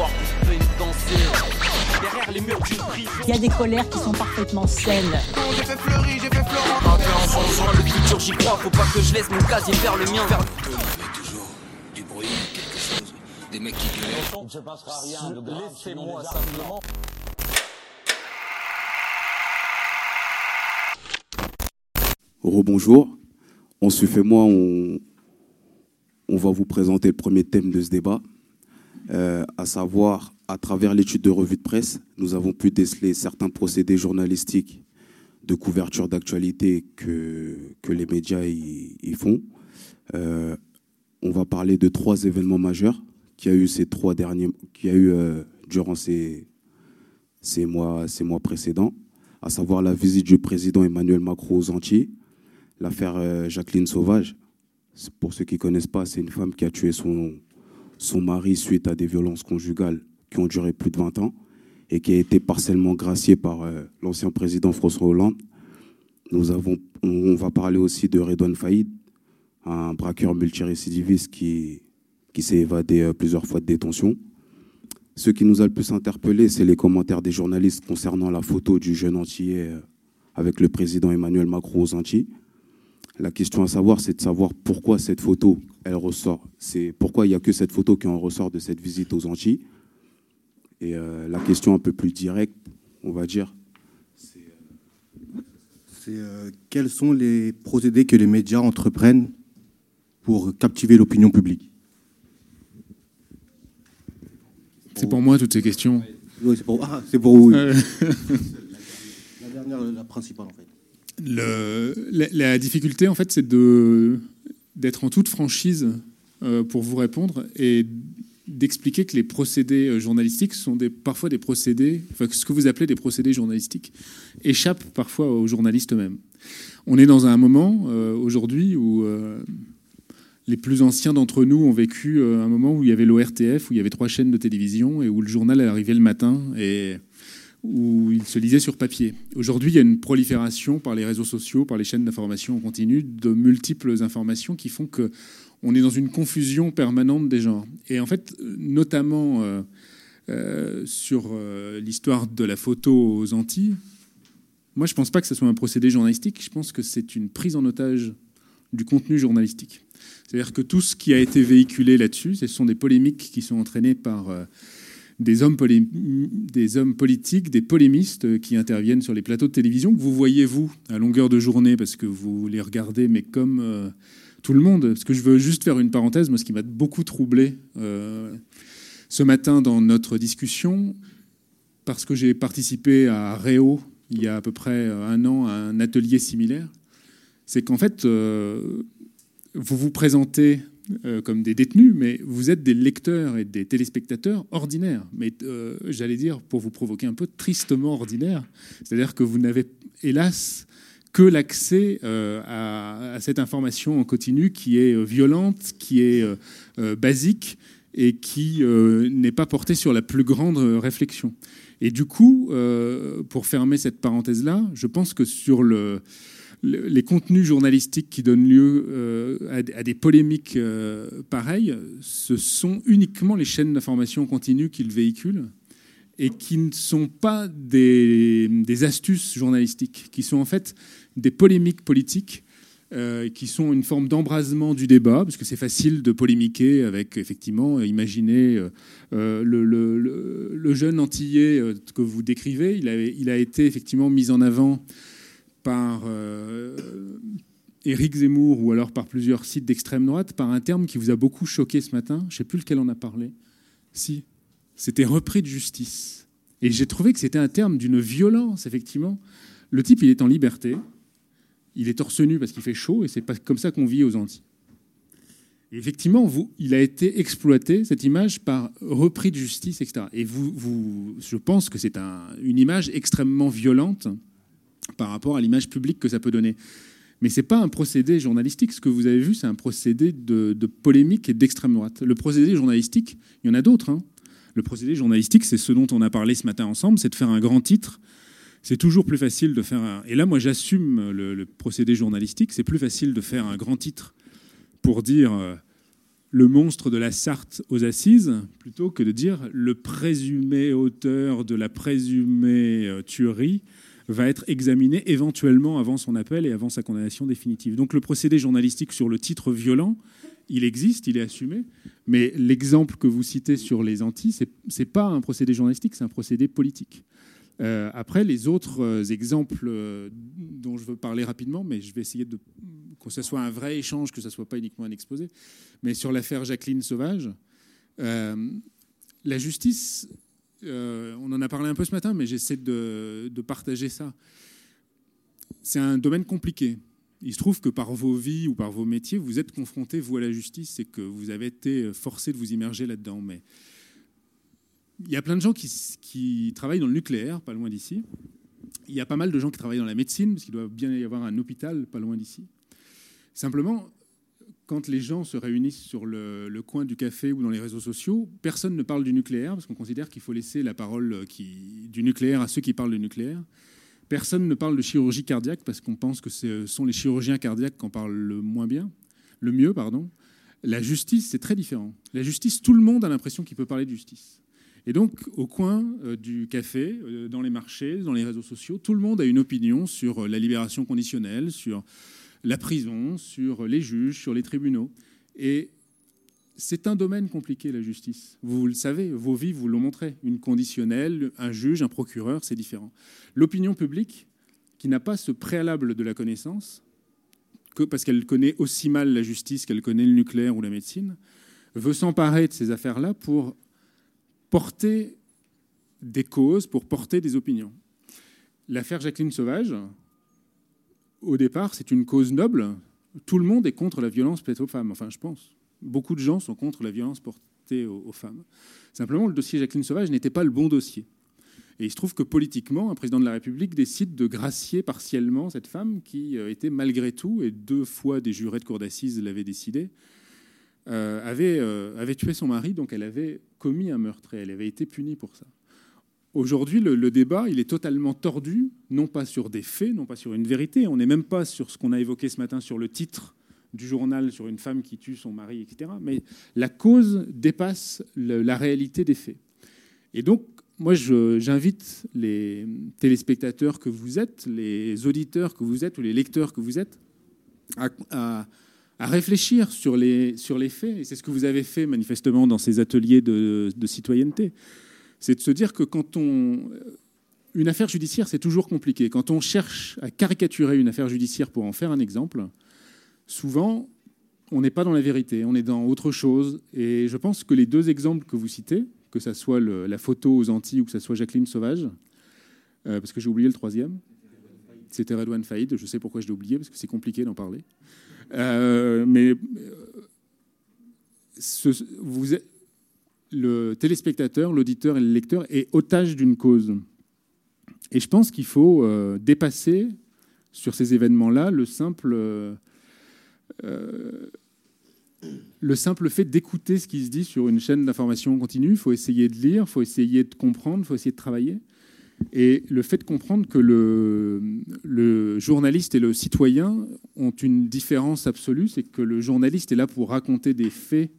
voir qu'on peut danser derrière les murs d'une prison. Il y a des colères qui sont parfaitement saines. J'ai fait fleurir, j'ai fait Florent. Un peu en changeant le futur, j'y crois. Faut pas que je laisse mon casier faire le mien. Vers... Il y avait toujours du bruit, quelque chose, des mecs qui gueulaient. Il ne se passera rien de grave Laissez-moi simplement. Rebonjour. Ensuite, fait moi, on, on va vous présenter le premier thème de ce débat, euh, à savoir, à travers l'étude de revue de presse, nous avons pu déceler certains procédés journalistiques de couverture d'actualité que, que les médias y, font. Euh, on va parler de trois événements majeurs qu'il y a eu ces trois derniers, qu'il a eu euh, durant ces, ces mois, ces mois précédents, à savoir la visite du président Emmanuel Macron aux Antilles, l'affaire Jacqueline Sauvage. Pour ceux qui ne connaissent pas, c'est une femme qui a tué son, son mari suite à des violences conjugales qui ont duré plus de 20 ans et qui a été partiellement graciée par euh, l'ancien président François Hollande. Nous avons, on, on va parler aussi de Redouane Faïd, un braqueur multirécidiviste qui, qui s'est évadé euh, plusieurs fois de détention. Ce qui nous a le plus interpellé, c'est les commentaires des journalistes concernant la photo du jeune Antillais euh, avec le président Emmanuel Macron aux Antilles. La question à savoir, c'est de savoir pourquoi cette photo, elle ressort. C'est pourquoi il n'y a que cette photo qui en ressort de cette visite aux Antilles. Et euh, la question un peu plus directe, on va dire, C'est euh, quels sont les procédés que les médias entreprennent pour captiver l'opinion publique? C'est pour moi toutes ces questions. Oui, c'est pour, ah, c'est pour vous. oui. Euh, La dernière, la principale en fait. La, difficulté, en fait, c'est d'être en toute franchise euh, pour vous répondre et d'expliquer que les procédés euh, journalistiques sont parfois des procédés, enfin, ce que vous appelez des procédés journalistiques, échappent parfois aux journalistes eux-mêmes. On est dans un moment euh, aujourd'hui où les plus anciens d'entre nous ont vécu un moment où il y avait l'ORTF, où il y avait trois chaînes de télévision et où le journal arrivait le matin et où il se lisait sur papier. Aujourd'hui, il y a une prolifération par les réseaux sociaux, par les chaînes d'information en continu, de multiples informations qui font que on est dans une confusion permanente des genres. Et en fait, notamment euh, euh, sur euh, l'histoire de la photo aux Antilles, moi, je ne pense pas que ce soit un procédé journalistique. Je pense que c'est une prise en otage du contenu journalistique. C'est-à-dire que tout ce qui a été véhiculé là-dessus, ce sont des polémiques qui sont entraînées par des hommes, des hommes politiques, des polémistes euh, qui interviennent sur les plateaux de télévision, que vous voyez, vous, à longueur de journée, parce que vous les regardez, mais comme euh, tout le monde. Parce que je veux juste faire une parenthèse, moi, ce qui m'a beaucoup troublé euh, ce matin dans notre discussion, parce que j'ai participé à Réau, il y a à peu près un an, à un atelier similaire, c'est qu'en fait, vous vous présentez euh, comme des détenus, mais vous êtes des lecteurs et des téléspectateurs ordinaires. Mais euh, j'allais dire, pour vous provoquer un peu, tristement ordinaires. C'est-à-dire que vous n'avez, hélas, que l'accès euh, à, à cette information en continu qui est violente, qui est basique et qui n'est pas portée sur la plus grande réflexion. Et du coup, pour fermer cette parenthèse-là, je pense que sur le- les contenus journalistiques qui donnent lieu euh, à, des- polémiques euh, pareilles, ce sont uniquement les chaînes d'information continue qui le véhiculent et qui ne sont pas des, astuces journalistiques, qui sont en fait des polémiques politiques euh, qui sont une forme d'embrasement du débat, parce que c'est facile de polémiquer avec, effectivement, imaginez le, jeune Antillais que vous décrivez, il a été effectivement mis en avant par euh, Éric Zemmour ou alors par plusieurs sites d'extrême droite par un terme qui vous a beaucoup choqué ce matin. Je ne sais plus lequel on a parlé. Si, c'était repris de justice. Et j'ai trouvé que c'était un terme d'une violence, effectivement. Le type, il est en liberté. Il est torse nu parce qu'il fait chaud et c'est pas comme ça qu'on vit aux Antilles. Effectivement, il a été exploité, cette image, par repris de justice, etc. Et vous, je pense que c'est un- une image extrêmement violente par rapport à l'image publique que ça peut donner. Mais ce n'est pas un procédé journalistique. Ce que vous avez vu, c'est un procédé de, polémique et d'extrême droite. Le procédé journalistique, il y en a d'autres. hein. Le procédé journalistique, c'est ce dont on a parlé ce matin ensemble, c'est de faire un grand titre. C'est toujours plus facile de faire un... Et là, moi, j'assume le, le procédé journalistique. C'est plus facile de faire un grand titre pour dire euh, le monstre de la Sarthe aux assises, plutôt que de dire le présumé auteur de la présumée euh, tuerie va être examiné éventuellement avant son appel et avant sa condamnation définitive. Donc le procédé journalistique sur le titre violent, il existe, il est assumé, mais l'exemple que vous citez sur les Antilles, ce n'est pas un procédé journalistique, c'est un procédé politique. Euh, après, les autres euh, exemples euh, dont je veux parler rapidement, mais je vais essayer de que ce soit un vrai échange, que ce ne soit pas uniquement un exposé. Mais sur l'affaire Jacqueline Sauvage, la justice, on en a parlé un peu ce matin, mais j'essaie de, de partager ça. C'est un domaine compliqué. Il se trouve que par vos vies ou par vos métiers, vous êtes confrontés, vous, à la justice, et que vous avez été forcé de vous immerger là-dedans. Mais il y a plein de gens qui, travaillent dans le nucléaire, pas loin d'ici. Il y a pas mal de gens qui travaillent dans la médecine, parce qu'il doit bien y avoir un hôpital pas loin d'ici. Simplement, quand les gens se réunissent sur le, coin du café ou dans les réseaux sociaux, personne ne parle du nucléaire, parce qu'on considère qu'il faut laisser la parole du nucléaire à ceux qui parlent du nucléaire. Personne ne parle de chirurgie cardiaque, parce qu'on pense que ce sont les chirurgiens cardiaques qui en parlent le moins bien, le mieux, pardon. La justice, c'est très différent. La justice, tout le monde a l'impression qu'il peut parler de justice. Et donc, au coin euh, du café, euh, dans les marchés, dans les réseaux sociaux, tout le monde a une opinion sur euh, la libération conditionnelle, sur la prison, sur les juges, sur les tribunaux. Et c'est un domaine compliqué, la justice. Vous le savez, vos vies vous l'ont montré. Une conditionnelle, un juge, un procureur, c'est différent. L'opinion publique, qui n'a pas ce préalable de la connaissance, parce qu'elle connaît aussi mal la justice qu'elle connaît le nucléaire ou la médecine, veut s'emparer de ces affaires-là pour porter des causes, pour porter des opinions. L'affaire Jacqueline Sauvage, au départ, c'est une cause noble. Tout le monde est contre la violence faite aux femmes, enfin je pense. Beaucoup de gens sont contre la violence portée aux, femmes. Simplement, le dossier Jacqueline Sauvage n'était pas le bon dossier. Et il se trouve que politiquement, un président de la République décide de gracier partiellement cette femme qui euh, était malgré tout, et deux fois des jurés de cour d'assises l'avaient décidé, euh, euh, avait tué son mari, donc elle avait commis un meurtre et elle avait été punie pour ça. Aujourd'hui, le, débat, il est totalement tordu, non pas sur des faits, non pas sur une vérité. On n'est même pas sur ce qu'on a évoqué ce matin sur le titre du journal sur une femme qui tue son mari, etc. Mais la cause dépasse la réalité des faits. Et donc, moi, j'invite les téléspectateurs que vous êtes, les auditeurs que vous êtes ou les lecteurs que vous êtes, à réfléchir sur les, sur les faits, et c'est ce que vous avez fait manifestement dans ces ateliers de, citoyenneté, c'est de se dire que quand on... Une affaire judiciaire, c'est toujours compliqué. Quand on cherche à caricaturer une affaire judiciaire pour en faire un exemple, souvent, on n'est pas dans la vérité, on est dans autre chose. Et je pense que les deux exemples que vous citez, que ce soit la photo aux Antilles ou que ce soit Jacqueline Sauvage, euh, parce que j'ai oublié le troisième, c'était Redouane Faïd, je sais pourquoi je l'ai oublié, parce que c'est compliqué d'en parler. Euh, mais ce, vous le téléspectateur, l'auditeur et le lecteur est otage d'une cause. Et je pense qu'il faut euh, dépasser sur ces événements-là le simple, euh, le simple fait d'écouter ce qui se dit sur une chaîne d'information continue. Il faut essayer de lire, il faut essayer de comprendre, il faut essayer de travailler. Et le fait de comprendre que le, journaliste et le citoyen ont une différence absolue, c'est que le journaliste est là pour raconter des faits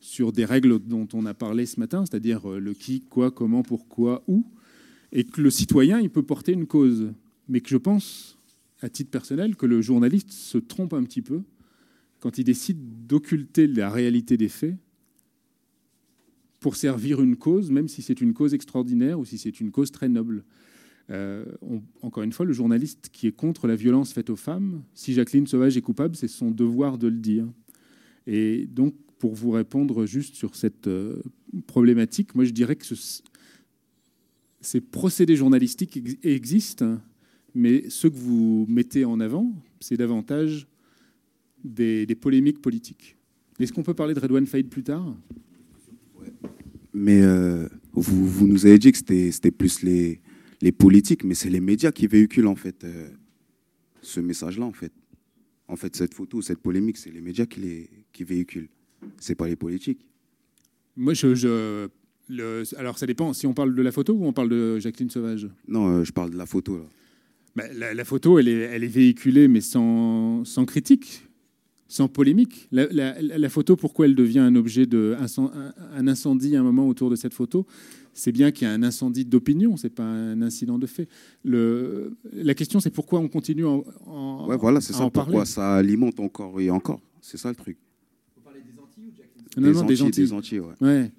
sur des règles dont on a parlé ce matin, c'est-à-dire euh, le qui, quoi, comment, pourquoi, où, et que le citoyen, il peut porter une cause. Mais que je pense, à titre personnel, que le journaliste se trompe un petit peu quand il décide d'occulter la réalité des faits pour servir une cause, même si c'est une cause extraordinaire ou si c'est une cause très noble. Euh, encore une fois, le journaliste qui est contre la violence faite aux femmes, si Jacqueline Sauvage est coupable, c'est son devoir de le dire. Et donc, pour vous répondre juste sur cette euh, problématique, moi je dirais que ces procédés journalistiques existent, mais ce que vous mettez en avant, c'est davantage des, polémiques politiques. Est-ce qu'on peut parler de Redouane Faïd plus tard? Mais euh, vous, nous avez dit que c'était plus les, les politiques, mais c'est les médias qui véhiculent en fait euh, ce message-là en fait. En fait, cette photo, cette polémique, c'est les médias qui les qui véhiculent. C'est pas les politiques. Moi, je, je le, alors ça dépend. Si on parle de la photo ou on parle de Jacqueline Sauvage? Non, euh, je parle de la photo là. Bah, la, la, photo, elle est, elle est véhiculée, mais sans, sans critique sans polémique. La, la- la photo, pourquoi elle devient un objet de un incendie à un moment autour de cette photo? C'est bien qu'il y a un incendie d'opinion, c'est pas un incident de fait. Le, la question, c'est pourquoi on continue en, en- Ouais, voilà, c'est ça. en parler? Pourquoi ça alimente encore et encore? C'est ça le truc. Non, des non, des Antilles, gentils. des Antilles, ouais. Ouais.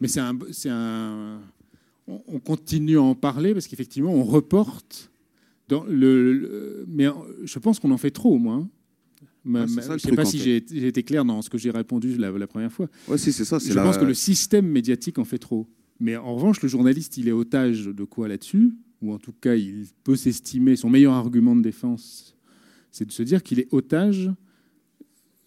Mais c'est un, c'est un. On, on continue à en parler parce qu'effectivement, on reporte. Dans le, le- mais je pense qu'on en fait trop, moi. Ma- Ouais, c'est ma- ça je ne sais pas si j'ai été clair dans ce que j'ai répondu la, la première fois. Ouais, si, c'est ça. Je la... pense que le système médiatique en fait trop. Mais en revanche, le journaliste, il est otage de quoi là-dessus? Ou en tout cas, il peut s'estimer, son meilleur argument de défense, c'est de se dire qu'il est otage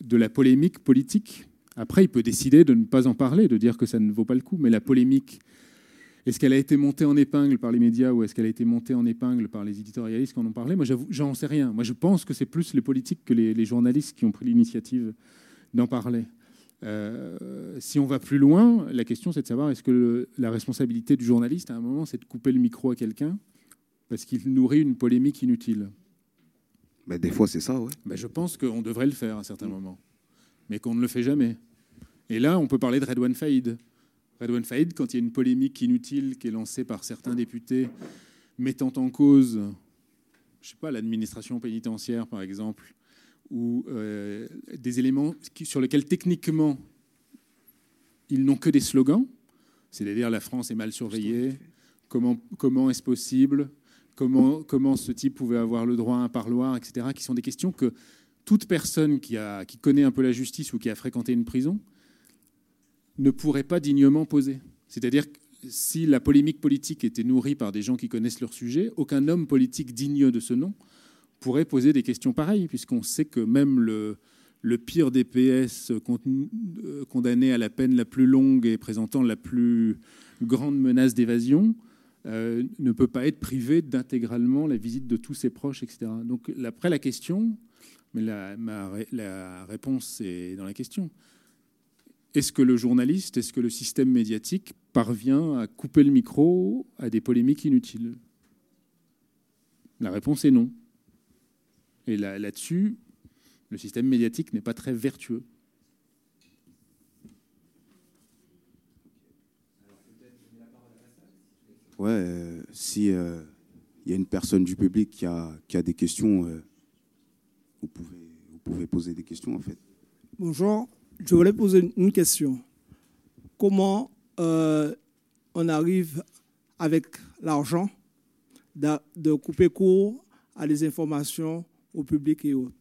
de la polémique politique. Après, il peut décider de ne pas en parler, de dire que ça ne vaut pas le coup. Mais la polémique, est-ce qu'elle a été montée en épingle par les médias ou est-ce qu'elle a été montée en épingle par les éditorialistes qui en ont parlé? Moi, j'en sais rien. Moi, je pense que c'est plus les politiques que les, les journalistes qui ont pris l'initiative d'en parler. Euh, si on va plus loin, la question c'est de savoir est-ce que le- la responsabilité du journaliste à un moment c'est de couper le micro à quelqu'un parce qu'il nourrit une polémique inutile? Mais des fois, c'est ça, ouais. Ben, je pense qu'on devrait le faire à un certain moment, mais qu'on ne le fait jamais. Et là, on peut parler de Redouane Faïd. Redouane Faïd, quand il y a une polémique inutile qui est lancée par certains députés mettant en cause, je sais pas, l'administration pénitentiaire par exemple, ou euh, des éléments sur lesquels techniquement ils n'ont que des slogans, c'est-à-dire la France est mal surveillée, comment, comment est-ce possible, comment, comment ce type pouvait avoir le droit à un parloir, etc., qui sont des questions que toute personne qui connaît un peu la justice ou qui a fréquenté une prison ne pourrait pas dignement poser. C'est-à-dire que si la polémique politique était nourrie par des gens qui connaissent leur sujet, aucun homme politique digne de ce nom pourrait poser des questions pareilles, puisqu'on sait que même le, pire des PS con- euh, condamné à la peine la plus longue et présentant la plus grande menace d'évasion euh, ne peut pas être privé d'intégralement la visite de tous ses proches, etc. Donc après la question, mais la réponse est dans la question. Est-ce que le journaliste, est-ce que le système médiatique parvient à couper le micro à des polémiques inutiles? La réponse est non. Et là- là-dessus, le système médiatique n'est pas très vertueux. Ouais, euh, si euh, il y a une personne du public qui a, qui a des questions, euh, vous, pouvez, vous pouvez poser des questions en fait. Bonjour, je voulais poser une question. Comment euh, on arrive avec l'argent de couper court à des informations au public et autres?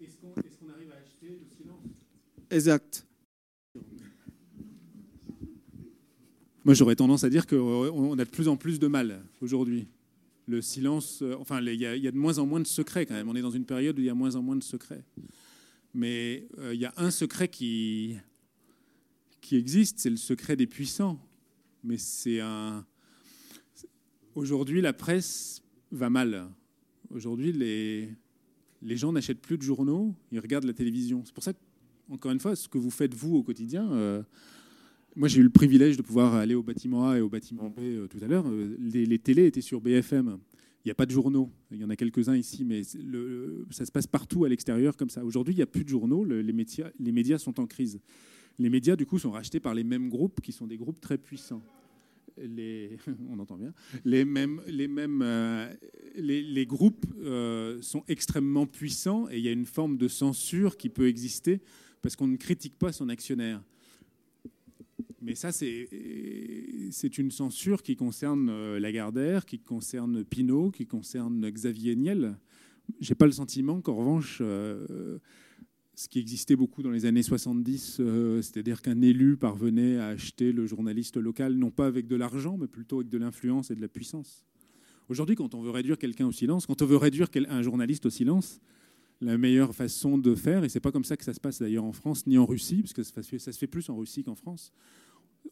Est-ce qu'on arrive à acheter le silence Exact. Moi, j'aurais tendance à dire qu'on a de plus en plus de mal aujourd'hui. Le silence, euh, enfin, il y, a- de moins en moins de secrets quand même. On est dans une période où il y a moins en moins de secrets. Mais euh, il y a un secret qui, qui existe, c'est le secret des puissants. Mais c'est un. Aujourd'hui, la presse va mal. Aujourd'hui, les, les gens n'achètent plus de journaux, ils regardent la télévision. C'est pour ça encore une fois, ce que vous faites vous au quotidien. euh, moi, j'ai eu le privilège de pouvoir aller au bâtiment A et au bâtiment B euh, tout à l'heure. Euh, Les, les télés étaient sur BFM. Il n'y a pas de journaux. Il y en a quelques-uns ici, mais ça se passe partout à l'extérieur comme ça. Aujourd'hui, il n'y a plus de journaux. Le- les, médias, sont en crise. Les médias, du coup, sont rachetés par les mêmes groupes qui sont des groupes très puissants. On entend bien. Les mêmes, les mêmes, euh, les, groupes sont extrêmement puissants et il y a une forme de censure qui peut exister parce qu'on ne critique pas son actionnaire. Mais ça, c'est une censure qui concerne euh, Lagardère, qui concerne Pinault, qui concerne Xavier Niel. J'ai pas le sentiment qu'en revanche, euh, ce qui existait beaucoup dans les années 70, euh, c'est-à-dire qu'un élu parvenait à acheter le journaliste local, non pas avec de l'argent, mais plutôt avec de l'influence et de la puissance. Aujourd'hui, quand on veut réduire quelqu'un au silence, quand on veut réduire un journaliste au silence, la meilleure façon de faire, et c'est pas comme ça que ça se passe d'ailleurs en France ni en Russie, parce que ça se fait plus en Russie qu'en France.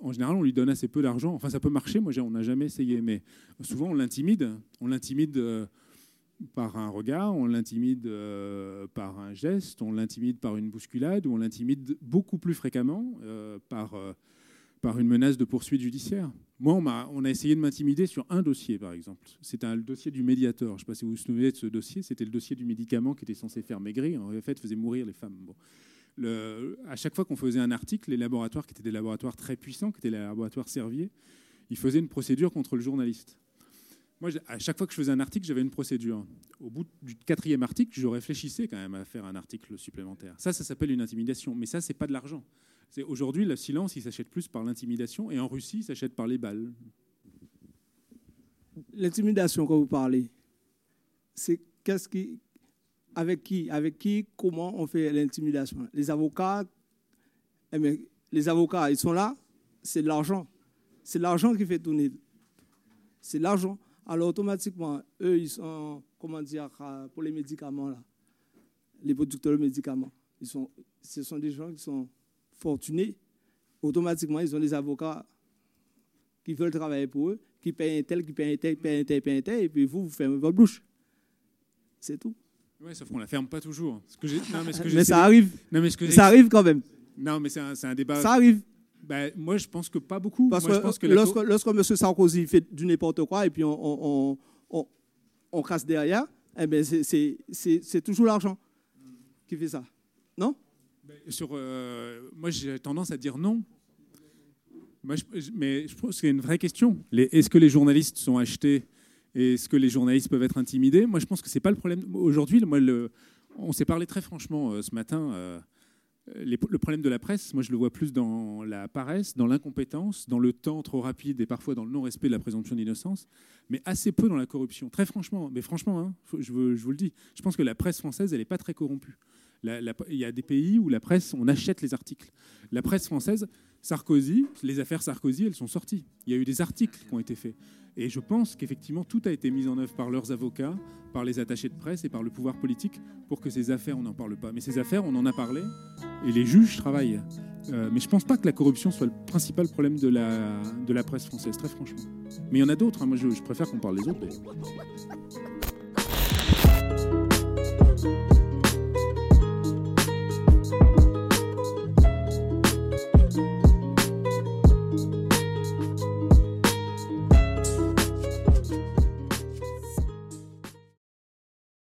En général, on lui donne assez peu d'argent. Enfin, ça peut marcher. Moi, on n'a jamais essayé, mais souvent on l'intimide. On l'intimide euh, par un regard, on l'intimide euh, par un geste, on l'intimide par une bousculade, ou on l'intimide beaucoup plus fréquemment euh, par, par une menace de poursuite judiciaire. Moi, on a, on a essayé de m'intimider sur un dossier, par exemple. C'était le dossier du médiateur. Je ne sais pas si vous vous souvenez de ce dossier. C'était le dossier du médicament qui était censé faire maigrir. En fait, faisait mourir les femmes. Le, à chaque fois qu'on faisait un article, les laboratoires qui étaient des laboratoires très puissants, qui étaient les laboratoires Servier, ils faisaient une procédure contre le journaliste. Moi, à chaque fois que je faisais un article, j'avais une procédure. Au bout du quatrième article, je réfléchissais quand même à faire un article supplémentaire. Ça, ça s'appelle une intimidation. Mais ça, c'est pas de l'argent. Aujourd'hui, le silence, il s'achète plus par l'intimidation, et en Russie, il s'achète par les balles. L'intimidation, quand vous parlez, c'est qu'est-ce qui, avec qui, avec qui, comment on fait l'intimidation Les avocats, eh les avocats, ils sont là, c'est l'argent. C'est l'argent qui fait tourner. C'est l'argent. Alors automatiquement, eux, ils sont, comment dire, pour les médicaments, là, les producteurs de médicaments, ils sont, ce sont des gens qui sont fortunés. Automatiquement, ils ont des avocats qui veulent travailler pour eux, qui payent un tel, qui payent un tel, qui payent un tel, qui payent un tel, et puis vous, vous fermez votre bouche. C'est tout. Oui, sauf qu'on la ferme pas toujours. Ce que non, mais, ce que mais ça arrive. Non, mais ce que ça arrive quand même. Non, mais c'est un, un, débat. Ça arrive. Ben, moi, je pense que pas beaucoup. Parce moi, que, je pense que lorsque, lorsque, M. Sarkozy fait du n'importe quoi et puis on, on, on, on, casse derrière, eh ben c'est toujours l'argent qui fait ça. Non? Sur, euh, Moi, j'ai tendance à dire non. Moi, je, mais je pense que c'est une vraie question. Est-ce que les journalistes sont achetés? Est-ce que les journalistes peuvent être intimidés Moi, je pense que ce n'est pas le problème. Aujourd'hui, on s'est parlé très franchement euh, ce matin. Euh, le problème de la presse, moi, je le vois plus dans la paresse, dans l'incompétence, dans le temps trop rapide et parfois dans le non-respect de la présomption d'innocence, mais assez peu dans la corruption. Très franchement, mais franchement, hein, je, je, vous le dis, je pense que la presse française, elle n'est pas très corrompue. il y a des pays où la presse, on achète les articles. La presse française, Sarkozy, les affaires Sarkozy, elles sont sorties. Il y a eu des articles qui ont été faits. Et je pense qu'effectivement, tout a été mis en œuvre par leurs avocats, par les attachés de presse et par le pouvoir politique pour que ces affaires, on n'en parle pas. Mais ces affaires, on en a parlé et les juges travaillent. Euh, mais je ne pense pas que la corruption soit le principal problème de la, de la presse française, très franchement. Mais il y en a d'autres. Hein. Moi, je, je préfère qu'on parle des autres.